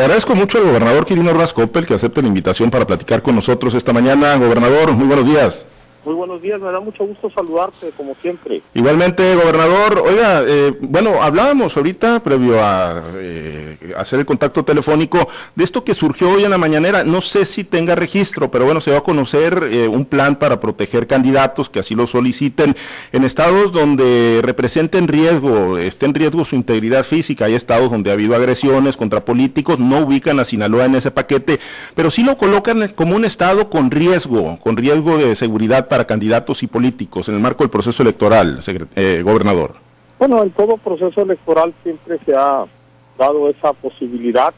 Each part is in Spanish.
Le agradezco mucho al gobernador Quirino Ordaz Coppel que acepte la invitación para platicar con nosotros esta mañana. Gobernador, muy buenos días. Muy buenos días, me da mucho gusto saludarte, como siempre. Igualmente, gobernador. Oiga, eh, bueno, hablábamos ahorita, previo a eh, hacer el contacto telefónico, de esto que surgió hoy en la mañanera. No sé si tenga registro, pero bueno, se va a conocer eh, un plan para proteger candidatos que así lo soliciten en estados donde representen riesgo, esté en riesgo su integridad física. Hay estados donde ha habido agresiones contra políticos, no ubican a Sinaloa en ese paquete, pero sí lo colocan como un estado con riesgo, con riesgo de seguridad para candidatos y políticos en el marco del proceso electoral, eh, gobernador? Bueno, en todo proceso electoral siempre se ha dado esa posibilidad.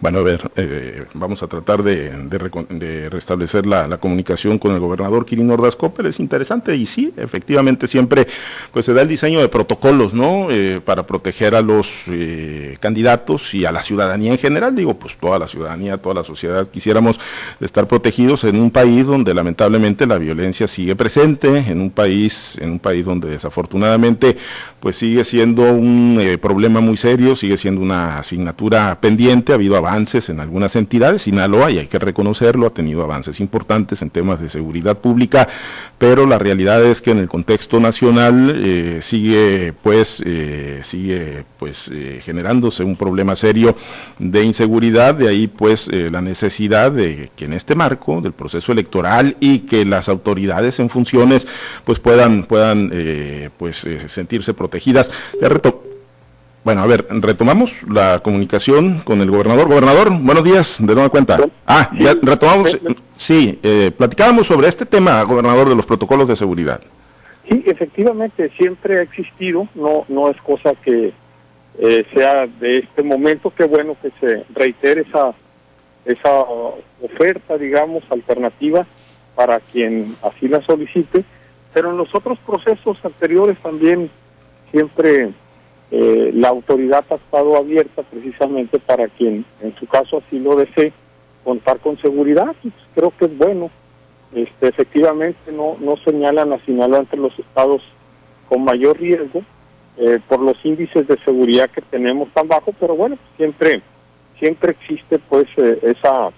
Bueno, a ver, eh, vamos a tratar de, restablecer la, comunicación con el gobernador Quirino Ordaz Coppel. Es interesante y sí, efectivamente siempre pues se da el diseño de protocolos, ¿no? Eh, para proteger a los eh, candidatos y a la ciudadanía en general. Digo, pues toda la ciudadanía, toda la sociedad quisiéramos estar protegidos en un país donde lamentablemente la violencia sigue presente, en un país, en un país donde desafortunadamente pues sigue siendo un problema muy serio, sigue siendo una asignatura pendiente, ha habido avances en algunas entidades. Sinaloa, y hay que reconocerlo, ha tenido avances importantes en temas de seguridad pública, pero la realidad es que en el contexto nacional eh, sigue pues eh, sigue pues eh, generándose un problema serio de inseguridad, de ahí pues la necesidad de que en este marco del proceso electoral y que las autoridades en funciones pues puedan puedan pues sentirse protegidas. Bueno, a ver, retomamos la comunicación con el gobernador. Gobernador, buenos días, de nueva cuenta. Ah, ya retomamos, sí, eh, platicábamos sobre este tema, gobernador, de los protocolos de seguridad. Sí, efectivamente, siempre ha existido, no, no es cosa que eh, sea de este momento, qué bueno que se reitere esa, esa oferta, digamos, alternativa para quien así la solicite, pero en los otros procesos anteriores también siempre eh, la autoridad ha estado abierta precisamente para quien en su caso así lo desee contar con seguridad pues, creo que es bueno este efectivamente no no señalan a Sinaloa entre los estados con mayor riesgo eh, por los índices de seguridad que tenemos tan bajo pero bueno siempre siempre existe pues eh, esa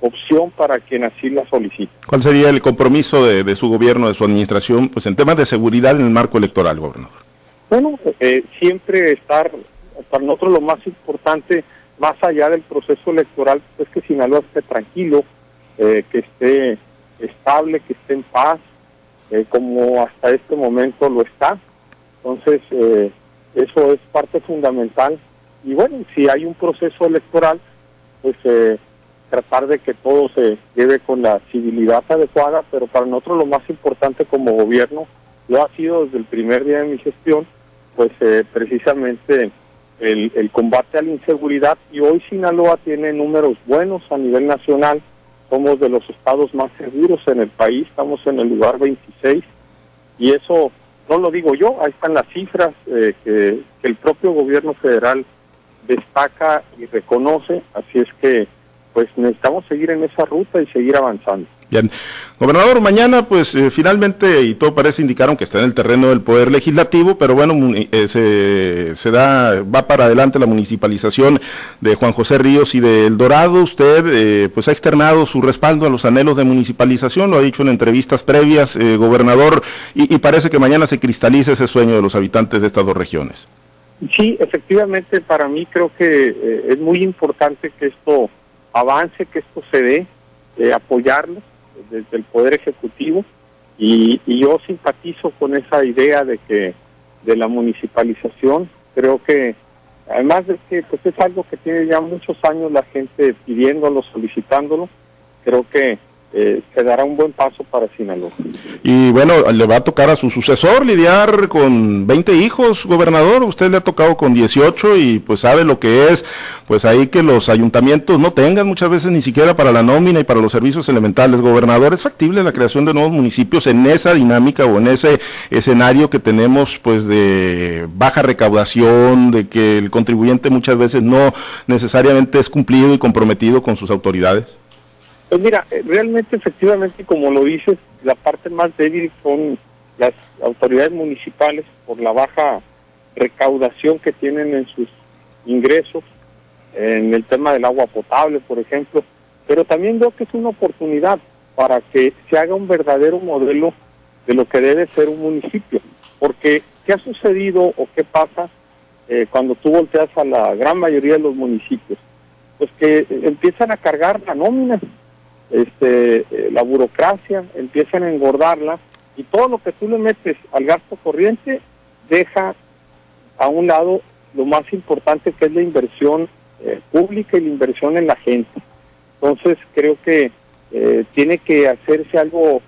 opción para quien así la solicite. ¿Cuál sería el compromiso de, de, su gobierno, de su administración, pues en temas de seguridad en el marco electoral, gobernador? Bueno, eh, siempre estar, para nosotros lo más importante, más allá del proceso electoral, es que Sinaloa esté tranquilo, eh, que esté estable, que esté en paz, eh, como hasta este momento lo está. Entonces, eso es parte fundamental. Y bueno, si hay un proceso electoral, pues tratar de que todo se lleve con la civilidad adecuada, pero para nosotros lo más importante como gobierno lo ha sido desde el primer día de mi gestión, pues eh, precisamente el, combate a la inseguridad. Y hoy Sinaloa tiene números buenos a nivel nacional, somos de los estados más seguros en el país, estamos en el lugar 26 y eso no lo digo yo, ahí están las cifras eh, que, que el propio gobierno federal destaca y reconoce, así es que pues necesitamos seguir en esa ruta y seguir avanzando. Bien, gobernador, mañana pues eh, finalmente, y todo parece indicar, que está en el terreno del Poder Legislativo, pero bueno, eh, se, se, da, va para adelante la municipalización de Juan José Ríos y de El Dorado. Usted eh, pues ha externado su respaldo a los anhelos de municipalización, lo ha dicho en entrevistas previas, gobernador, y, y, parece que mañana se cristaliza ese sueño de los habitantes de estas dos regiones. Sí, efectivamente, para mí creo que es muy importante que esto avance, que esto se dé, apoyarlo desde el Poder Ejecutivo y, yo simpatizo con esa idea de que de la municipalización, creo que además de que pues es algo que tiene ya muchos años la gente pidiéndolo, solicitándolo, creo que eh, se dará un buen paso para Sinaloa. Y bueno, le va a tocar a su sucesor lidiar con 20 hijos, gobernador, usted le ha tocado con 18 y pues sabe lo que es, pues ahí que los ayuntamientos no tengan muchas veces ni siquiera para la nómina y para los servicios elementales. Gobernador, ¿es factible la creación de nuevos municipios en esa dinámica o en ese escenario que tenemos pues de baja recaudación, de que el contribuyente muchas veces no necesariamente es cumplido y comprometido con sus autoridades? Pues mira, eh, realmente efectivamente, como lo dices, la parte más débil son las autoridades municipales por la baja recaudación que tienen en sus ingresos en el tema del agua potable, por ejemplo, pero también veo que es una oportunidad para que se haga un verdadero modelo de lo que debe ser un municipio. Porque, ¿qué ha sucedido o qué pasa eh, cuando tú volteas a la gran mayoría de los municipios? Pues que empiezan a cargar la nómina, este, eh, la burocracia, empiezan a engordarla y todo lo que tú le metes al gasto corriente deja a un lado lo más importante que es la inversión eh, pública y la inversión en la gente. Entonces creo que eh, tiene que hacerse algo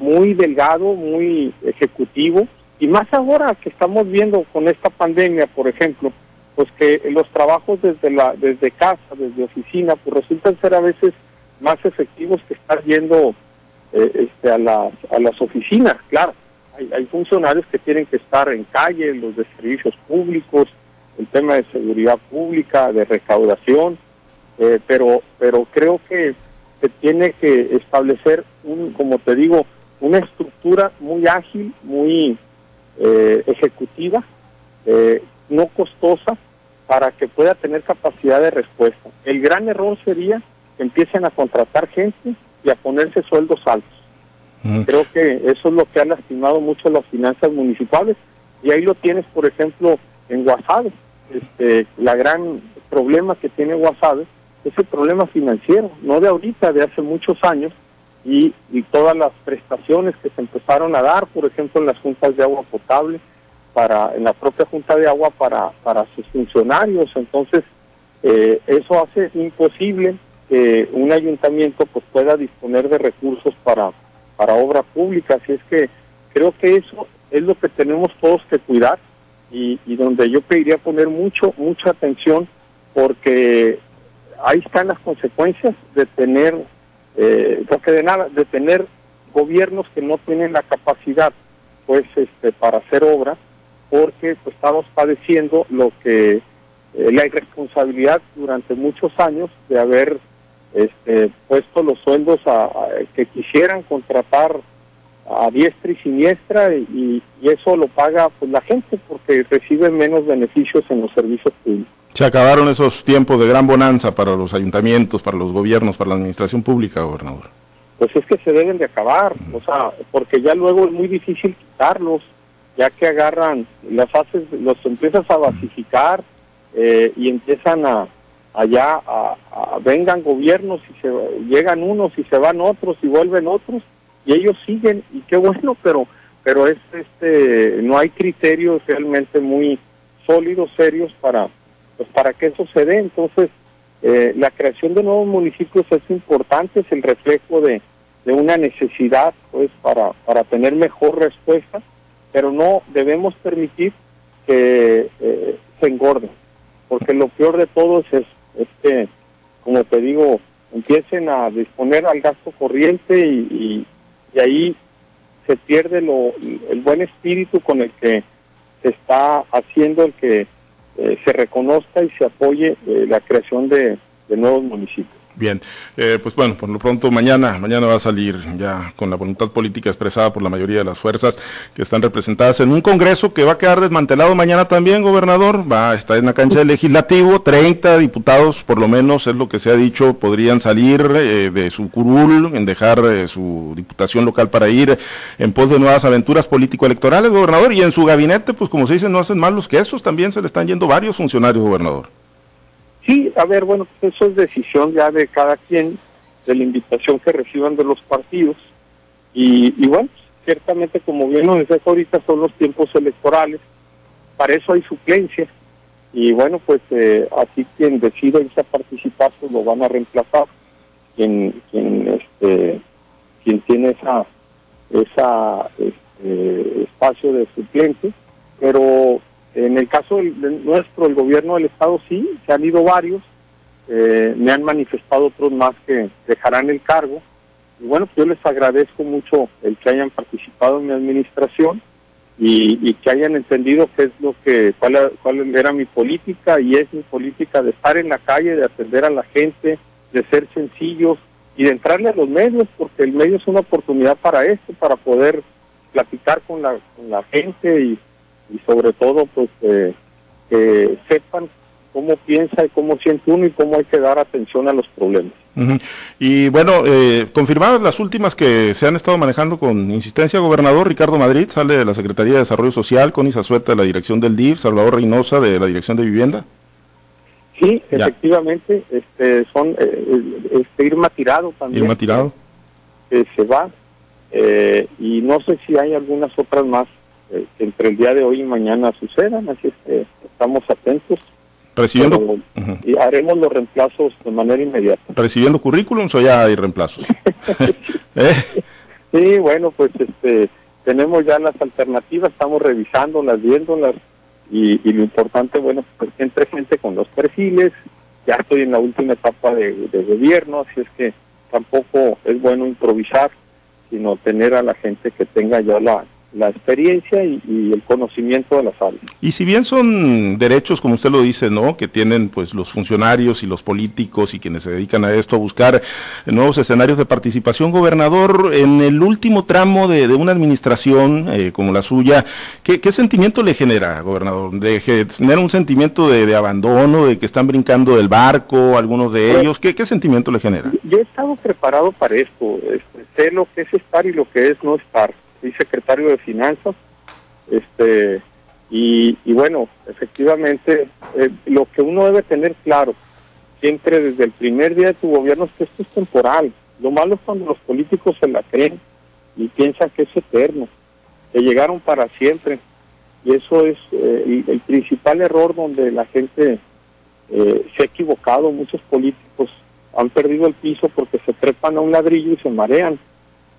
muy delgado, muy ejecutivo, y más ahora que estamos viendo con esta pandemia, por ejemplo, pues que los trabajos desde la desde casa, desde oficina, pues resultan ser a veces más efectivos que estar yendo eh, este, a, las, a las oficinas, claro. Hay, hay funcionarios que tienen que estar en calle, los de servicios públicos, el tema de seguridad pública, de recaudación, eh, pero, pero creo que se tiene que establecer, un, como te digo, una estructura muy ágil, muy eh, ejecutiva, eh, no costosa, para que pueda tener capacidad de respuesta. El gran error sería empiecen a contratar gente y a ponerse sueldos altos. Creo que eso es lo que ha lastimado mucho las finanzas municipales y ahí lo tienes, por ejemplo, en Guasave este, la gran problema que tiene Guasave es el problema financiero, no de ahorita, de hace muchos años, y, y, todas las prestaciones que se empezaron a dar, por ejemplo, en las juntas de agua potable, para, en la propia junta de agua para, para sus funcionarios. Entonces, eh, eso hace imposible que un ayuntamiento pues, pueda disponer de recursos para, para obra pública. Así es que creo que eso es lo que tenemos todos que cuidar y, donde yo pediría poner mucho, mucha atención porque ahí están las consecuencias de tener, eh, de nada, de tener gobiernos que no tienen la capacidad pues este para hacer obra porque pues, estamos padeciendo lo que eh, la irresponsabilidad durante muchos años de haber este, puesto los sueldos a que quisieran contratar a diestra y siniestra y, eso lo paga pues la gente porque recibe menos beneficios en los servicios públicos. Se acabaron esos tiempos de gran bonanza para los ayuntamientos, para los gobiernos, para la administración pública, gobernador. Pues es que se deben de acabar, o sea, porque ya luego es muy difícil quitarlos, ya que agarran, las haces, los empiezas a basificar eh, y empiezan a allá vengan gobiernos y se llegan unos y se van otros y vuelven otros y ellos siguen y qué bueno, pero pero es este no hay criterios realmente muy sólidos, serios para pues para que eso se dé. Entonces, eh, la creación de nuevos municipios es importante, es el reflejo de, de una necesidad pues para, para tener mejor respuesta, pero no debemos permitir que eh, se engorden, porque lo peor de todo es, es como te digo, empiecen a disponer al gasto corriente y y ahí se pierde lo, el buen espíritu con el que se está haciendo el que eh, se reconozca y se apoye eh, la creación de nuevos municipios. Bien, eh, pues bueno, por lo pronto mañana, mañana va a salir ya con la voluntad política expresada por la mayoría de las fuerzas que están representadas en un Congreso que va a quedar desmantelado mañana también, gobernador, va a estar en la cancha del legislativo, 30 diputados por lo menos es lo que se ha dicho, podrían salir eh, de su curul, en dejar eh, su diputación local para ir en pos de nuevas aventuras político-electorales, gobernador, y en su gabinete, pues como se dice, no hacen mal los quesos, también se le están yendo varios funcionarios, gobernador. Sí, a ver, bueno, pues eso es decisión ya de cada quien, de la invitación que reciban de los partidos. Y, bueno, ciertamente, como bien lo decía ahorita, son los tiempos electorales. Para eso hay suplencia. Y bueno, pues eh, así quien decida irse a participar, pues lo van a reemplazar. Quien, quien, este, quien tiene esa, esa este, espacio de suplente. Pero en el caso nuestro, el gobierno del Estado sí, se han ido varios, eh, me han manifestado otros más que dejarán el cargo. Y bueno, pues yo les agradezco mucho el que hayan participado en mi administración y, que hayan entendido qué es lo que, cuál, cuál era mi política y es mi política de estar en la calle, de atender a la gente, de ser sencillos y de entrarle a los medios, porque el medio es una oportunidad para esto, para poder platicar con la, con la gente y y sobre todo pues que sepan cómo piensa y cómo siente uno y cómo hay que dar atención a los problemas. Y bueno, eh, confirmadas las últimas que se han estado manejando con insistencia, gobernador Ricardo Madrid sale de la Secretaría de Desarrollo Social, con Sueta de la dirección del DIF, Salvador Reynosa de la dirección de Vivienda. Sí, efectivamente, este, son eh, este Irma Tirado también. Irma Tirado. Que se va. Eh, y no sé si hay algunas otras más eh, que entre el día de hoy y mañana sucedan, así es que estamos atentos. Recibiendo. Y haremos los reemplazos de manera inmediata. ¿Recibiendo currículums o ya hay reemplazos? ¿Eh? Sí, bueno, pues este tenemos ya las alternativas, estamos revisándolas, viéndolas y, y lo importante, bueno, pues que entre gente con los perfiles. Ya estoy en la última etapa de, de gobierno, así es que tampoco es bueno improvisar, sino tener a la gente que tenga ya la, la experiencia y, el conocimiento de las áreas. Y si bien son derechos, como usted lo dice, ¿no? Que tienen pues los funcionarios y los políticos y quienes se dedican a esto a buscar nuevos escenarios de participación, gobernador, en el último tramo de, una administración eh, como la suya, ¿qué, sentimiento le genera, gobernador? ¿De tener un sentimiento de, abandono, de que están brincando del barco, algunos de pues, ellos? ¿Qué, ¿Qué, sentimiento le genera? Yo he estado preparado para esto, este, sé lo que es estar y lo que es no estar soy secretario de Finanzas, este, y, bueno, efectivamente, eh, lo que uno debe tener claro, siempre desde el primer día de tu gobierno, es que esto es temporal. Lo malo es cuando los políticos se la creen y piensan que es eterno, que llegaron para siempre. Y eso es eh, el, principal error donde la gente eh, se ha equivocado. Muchos políticos han perdido el piso porque se trepan a un ladrillo y se marean.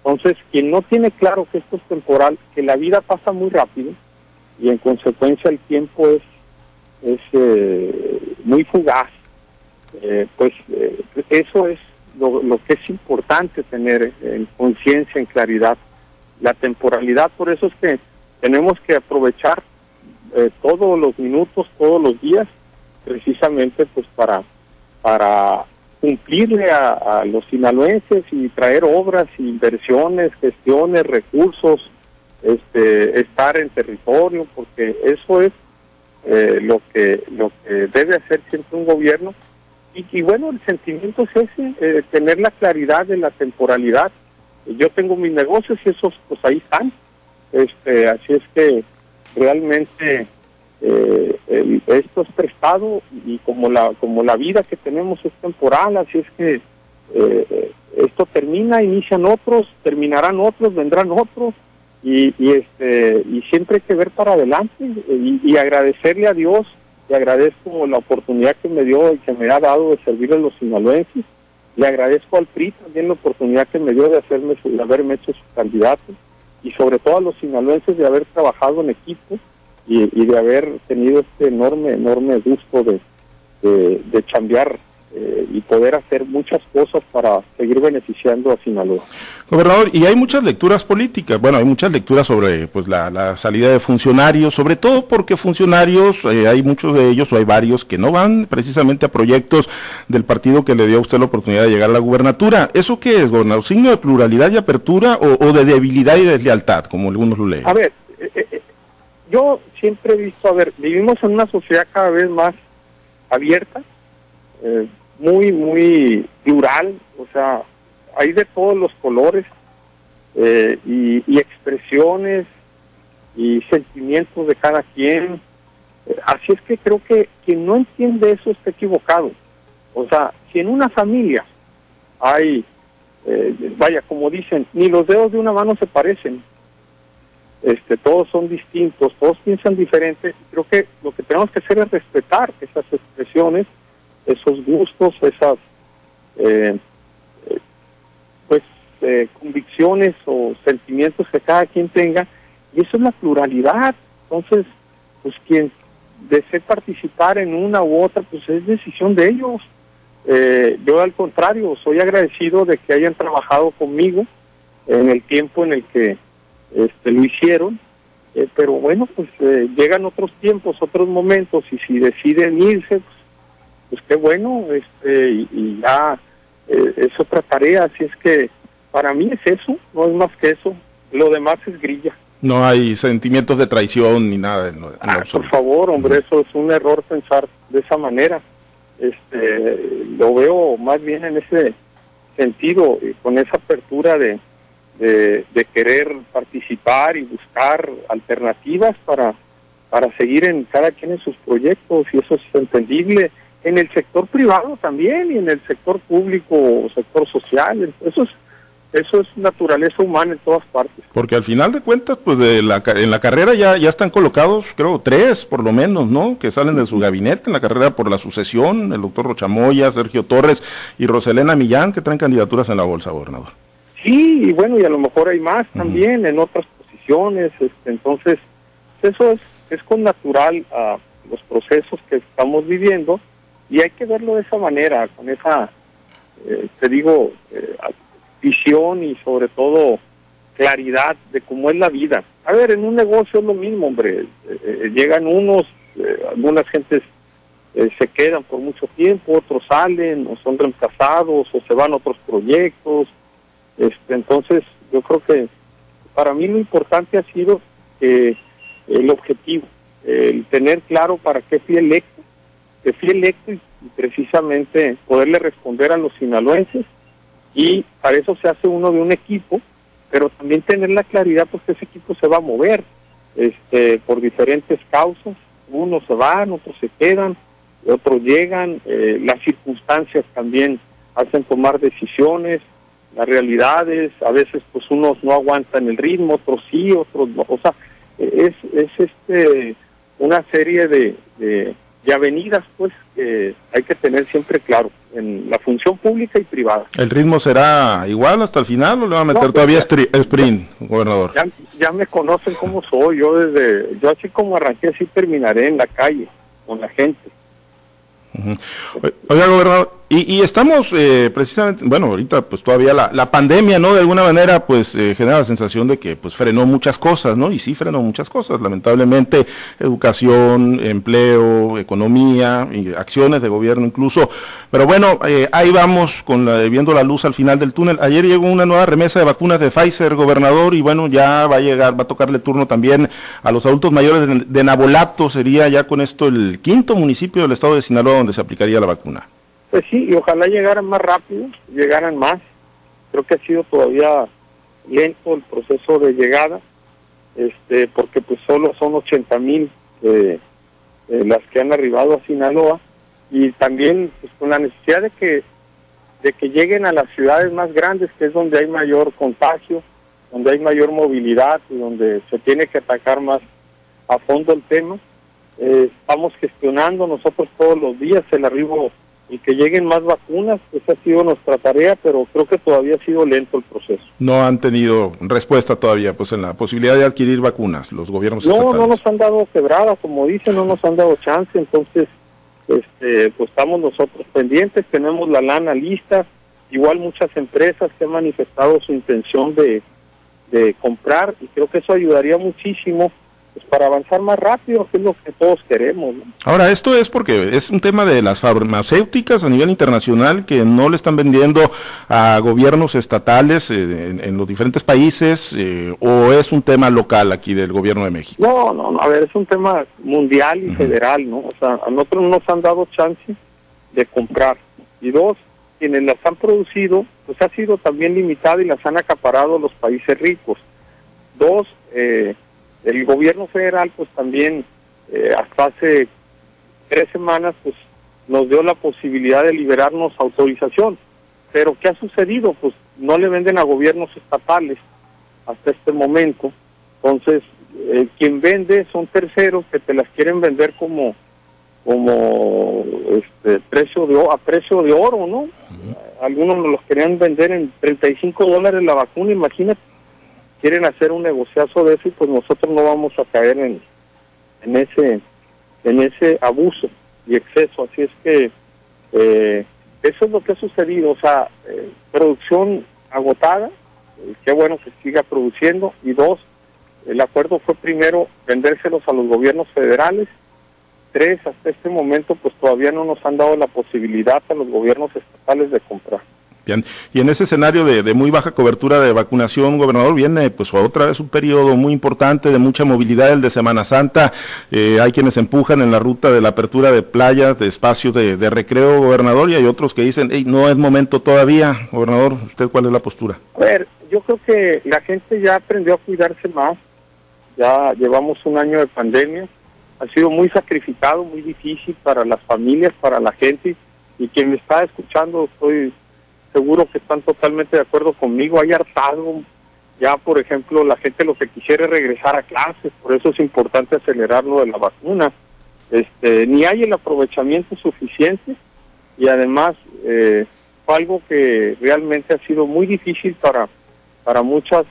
Entonces, quien no tiene claro que esto es temporal, que la vida pasa muy rápido y en consecuencia el tiempo es, es eh, muy fugaz, eh, pues eh, eso es lo, que es importante tener en conciencia, en claridad. La temporalidad, por eso es que tenemos que aprovechar todos los minutos, todos los días, precisamente pues para, para cumplirle a, los sinaloenses y traer obras, inversiones, gestiones, recursos, este, estar en territorio, porque eso es eh, lo que lo que debe hacer siempre un gobierno. Y, bueno, el sentimiento es ese, eh, tener la claridad de la temporalidad. Yo tengo mis negocios y esos pues ahí están. Este, así es que realmente eh, esto es prestado y como la como la vida que tenemos es temporal, así es que eh, esto termina, inician otros, terminarán otros, vendrán otros y, este y siempre hay que ver para adelante y, agradecerle a Dios. Le agradezco la oportunidad que me dio y que me ha dado de servir a los sinaloenses. Le agradezco al PRI también la oportunidad que me dio de hacerme de haberme hecho su candidato y sobre todo a los sinaloenses de haber trabajado en equipo y, de haber tenido este enorme, enorme gusto de, de, de chambear eh, y poder hacer muchas cosas para seguir beneficiando a Sinaloa. Gobernador, y hay muchas lecturas políticas, bueno, hay muchas lecturas sobre pues la, salida de funcionarios, sobre todo porque funcionarios, eh, hay muchos de ellos o hay varios que no van precisamente a proyectos del partido que le dio a usted la oportunidad de llegar a la gubernatura. ¿Eso qué es, gobernador? ¿Signo de pluralidad y apertura o, o de debilidad y deslealtad, como algunos lo leen? A ver, eh, yo siempre he visto, a ver, vivimos en una sociedad cada vez más abierta, eh, muy, muy plural, o sea, hay de todos los colores eh, y, expresiones y sentimientos de cada quien. Eh, así es que creo que quien no entiende eso está equivocado. O sea, si en una familia hay, vaya, como dicen, ni los dedos de una mano se parecen, este, todos son distintos, todos piensan diferente. Creo que lo que tenemos que hacer es respetar esas expresiones, esos gustos, esas eh, eh, pues eh, convicciones o sentimientos que cada quien tenga, y eso es la pluralidad. Entonces, pues quien desee participar en una u otra, pues es decisión de ellos. yo al contrario, soy agradecido de que hayan trabajado conmigo en el tiempo en el que este, lo hicieron, eh, pero bueno, pues eh, llegan otros tiempos, otros momentos, y si deciden irse, pues, pues qué bueno, este, y, ya eh, es otra tarea, así es que para mí es eso, no es más que eso, lo demás es grilla. No hay sentimientos de traición ni nada. ah, por favor, hombre, eso es un error pensar de esa manera. Este, lo veo más bien en ese sentido, con esa apertura de, de, querer participar y buscar alternativas para, para seguir en cada quien en sus proyectos, y eso es entendible en el sector privado también y en el sector público o sector social. Eso es eso es naturaleza humana en todas partes. Porque al final de cuentas, pues de la, en la carrera ya, ya están colocados, creo, tres por lo menos, ¿no? Que salen de su gabinete en la carrera por la sucesión, el doctor Rochamoya, Sergio Torres y Roselena Millán, que traen candidaturas en la bolsa, gobernador. Sí, y bueno, y a lo mejor hay más también en otras posiciones, este, entonces eso es, es con natural a los procesos que estamos viviendo y hay que verlo de esa manera, con esa, eh, te digo, eh, visión y sobre todo claridad de cómo es la vida. A ver, en un negocio es lo mismo, hombre. Eh, llegan unos, algunas gentes se quedan por mucho tiempo, otros salen o son reemplazados o se van a otros proyectos. Este, entonces, yo creo que para mí lo importante ha sido el objetivo, el tener claro para qué fui electo, que fui electo y precisamente poderle responder a los sinaloenses y para eso se hace uno de un equipo, pero también tener la claridad pues que ese equipo se va a mover este, por diferentes causas, unos se van, otros se quedan, otros llegan, eh, las circunstancias también hacen tomar decisiones, las realidades, a veces pues unos no aguantan el ritmo, otros sí, otros no, o sea, es, es este una serie de, de y avenidas, pues, que hay que tener siempre claro, en la función pública y privada. ¿El ritmo será igual hasta el final o le va a meter pues, todavía sprint, gobernador? Ya, me conocen cómo soy, yo desde, yo así como arranqué, así terminaré en la calle, con la gente. Oiga, gobernador, y, estamos eh, precisamente, bueno, ahorita pues todavía la, la, pandemia, ¿no? De alguna manera pues eh, genera la sensación de que pues frenó muchas cosas, ¿no? Y sí frenó muchas cosas, lamentablemente, educación, empleo, economía, y acciones de gobierno incluso. Pero bueno, eh, ahí vamos con la, viendo la luz al final del túnel. Ayer llegó una nueva remesa de vacunas de Pfizer, gobernador, y bueno, ya va a llegar, va a tocarle turno también a los adultos mayores de, de Nabolato, sería ya con esto el quinto municipio del estado de Sinaloa donde se aplicaría la vacuna. Pues sí, y ojalá llegaran más rápido, llegaran más. Creo que ha sido todavía lento el proceso de llegada, este, porque pues solo son 80 mil eh, eh, las que han arribado a Sinaloa y también pues, con la necesidad de que de que lleguen a las ciudades más grandes, que es donde hay mayor contagio, donde hay mayor movilidad y donde se tiene que atacar más a fondo el tema. Eh, estamos gestionando nosotros todos los días el arribo y que lleguen más vacunas, esa ha sido nuestra tarea, pero creo que todavía ha sido lento el proceso. No han tenido respuesta todavía, pues en la posibilidad de adquirir vacunas, los gobiernos No, no nos han dado quebrada, como dicen, no nos han dado chance, entonces, este, pues estamos nosotros pendientes, tenemos la lana lista, igual muchas empresas que han manifestado su intención de, de comprar, y creo que eso ayudaría muchísimo pues, para avanzar más rápido, que es lo que todos queremos. Ahora, esto es porque es un tema de las farmacéuticas a nivel internacional que no le están vendiendo a gobiernos estatales eh, en, los diferentes países eh, o es un tema local aquí del gobierno de México. No, no, a ver, es un tema mundial y federal, ¿no? O sea, a nosotros no nos han dado chance de comprar. Y dos, quienes las han producido, pues ha sido también limitado y las han acaparado los países ricos. Dos, eh, el gobierno federal pues también eh, hasta hace tres semanas pues nos dio la posibilidad de liberarnos autorización. Pero ¿qué ha sucedido? Pues no le venden a gobiernos estatales hasta este momento. Entonces, eh, quien vende son terceros que te las quieren vender como como este precio de a precio de oro, ¿no? Algunos nos los querían vender en 35 dólares la vacuna, imagínate quieren hacer un negociazo de eso y pues nosotros no vamos a caer en, en ese en ese abuso y exceso. Así es que eh, eso es lo que ha sucedido. O sea eh, producción agotada eh, qué bueno que siga produciendo. Y dos el acuerdo fue primero vendérselos a los gobiernos federales. Tres hasta este momento pues todavía no nos han dado la posibilidad a los gobiernos estatales de comprar y en ese escenario de, muy baja cobertura de vacunación, gobernador, viene pues otra vez un periodo muy importante de mucha movilidad, el de Semana Santa. Eh, hay quienes empujan en la ruta de la apertura de playas, de espacios de, recreo, gobernador, y hay otros que dicen, no es momento todavía. Gobernador, ¿usted cuál es la postura? A ver, yo creo que la gente ya aprendió a cuidarse más. Ya llevamos un año de pandemia. Ha sido muy sacrificado, muy difícil para las familias, para la gente. Y quien me está escuchando, estoy seguro que están totalmente de acuerdo conmigo. Hay hartado, ya por ejemplo, la gente lo que quisiera es regresar a clases, por eso es importante acelerar lo de la vacuna. Este, ni hay el aprovechamiento suficiente y además eh, algo que realmente ha sido muy difícil para para muchas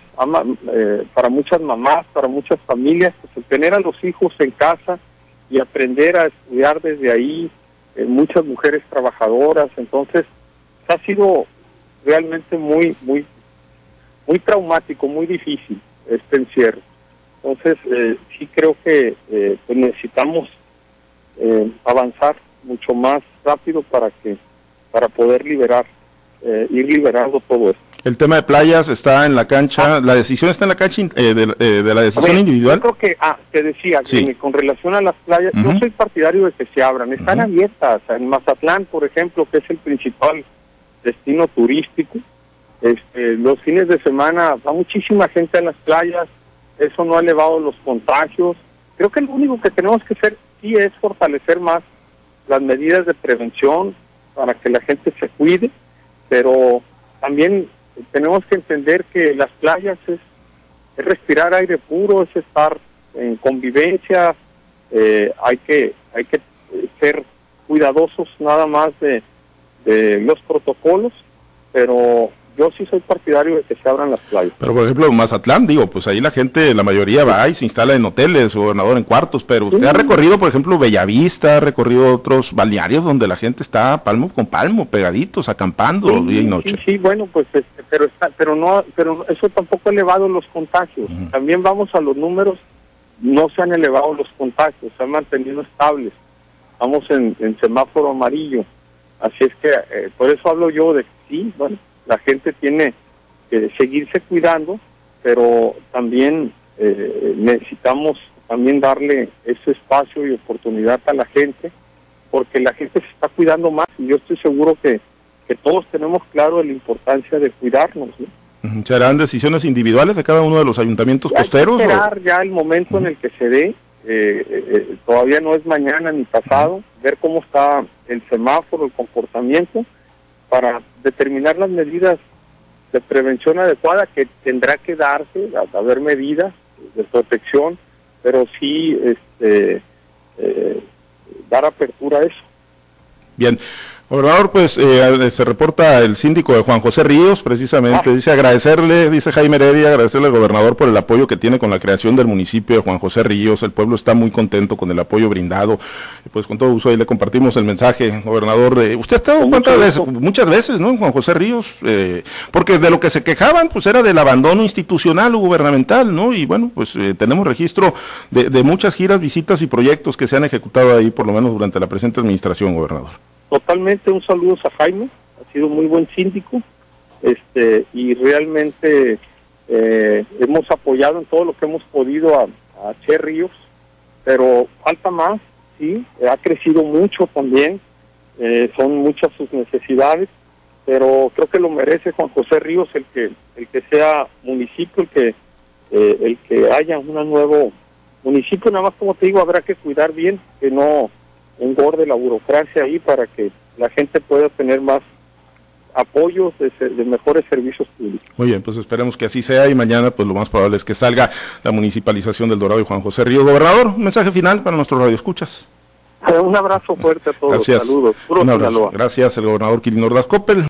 eh, para muchas mamás, para muchas familias, pues tener a los hijos en casa y aprender a estudiar desde ahí, eh, muchas mujeres trabajadoras, entonces ha sido realmente muy, muy, muy traumático, muy difícil este encierro. Entonces, eh, sí creo que eh, pues necesitamos eh, avanzar mucho más rápido para que para poder liberar, ir liberando todo esto. El tema de playas está en la cancha, ah. la decisión está en la cancha de, la decisión individual. Yo creo que, ah, te decía, que con relación a las playas, yo soy partidario de que se abran, están abiertas. En Mazatlán, por ejemplo, que es el principal destino turístico. Este, los fines de semana va muchísima gente a las playas, eso no ha elevado los contagios. Creo que lo único que tenemos que hacer sí es fortalecer más las medidas de prevención para que la gente se cuide, pero también tenemos que entender que las playas es, respirar aire puro, es estar en convivencia, eh, hay que hay que ser cuidadosos nada más de de los protocolos, pero yo sí soy partidario de que se abran las playas. Pero por ejemplo, Mazatlán, digo, pues ahí la gente, la mayoría va y se instala en hoteles, gobernador en cuartos, pero usted ha recorrido, por ejemplo, Bellavista, ha recorrido otros balnearios donde la gente está palmo con palmo, pegaditos, acampando día y noche. Sí, sí, bueno, pues este, pero está, pero no, pero eso tampoco ha elevado los contagios. También vamos a los números, no se han elevado los contagios, se han mantenido estables. Vamos en semáforo amarillo Así es que eh, por eso hablo yo de sí, bueno, la gente tiene que seguirse cuidando, pero también eh, necesitamos también darle ese espacio y oportunidad a la gente, porque la gente se está cuidando más y yo estoy seguro que, que todos tenemos claro la importancia de cuidarnos. ¿no? ¿Serán decisiones individuales de cada uno de los ayuntamientos costeros? esperar ya el momento en el que se dé eh, eh, todavía no es mañana ni pasado, ver cómo está el semáforo, el comportamiento, para determinar las medidas de prevención adecuada que tendrá que darse, haber medidas de protección, pero sí este, eh, dar apertura a eso. Bien, Gobernador, pues eh, se reporta el síndico de Juan José Ríos, precisamente, ah. dice agradecerle, dice Jaime Heredia, agradecerle al gobernador por el apoyo que tiene con la creación del municipio de Juan José Ríos, el pueblo está muy contento con el apoyo brindado, pues con todo uso ahí le compartimos el mensaje, gobernador, usted ha estado cuántas veces, muchas veces, ¿no? En Juan José Ríos, eh, porque de lo que se quejaban, pues era del abandono institucional o gubernamental, ¿no? Y bueno, pues eh, tenemos registro de, de muchas giras, visitas y proyectos que se han ejecutado ahí, por lo menos durante la presente administración, gobernador. Totalmente un saludo a Jaime, ha sido muy buen síndico este y realmente eh, hemos apoyado en todo lo que hemos podido a, a Che Ríos, pero falta más, sí, ha crecido mucho también, eh, son muchas sus necesidades, pero creo que lo merece Juan José Ríos el que el que sea municipio, el que eh, el que haya un nuevo municipio, nada más como te digo, habrá que cuidar bien, que no engorde la burocracia ahí para que la gente pueda tener más apoyos de, mejores servicios públicos. Muy bien, pues esperemos que así sea y mañana pues lo más probable es que salga la municipalización del Dorado y Juan José Río. Gobernador, un mensaje final para nuestros radioescuchas. Un abrazo fuerte a todos. Gracias. Saludos. Gracias, el gobernador Quirino Ordaz Coppel.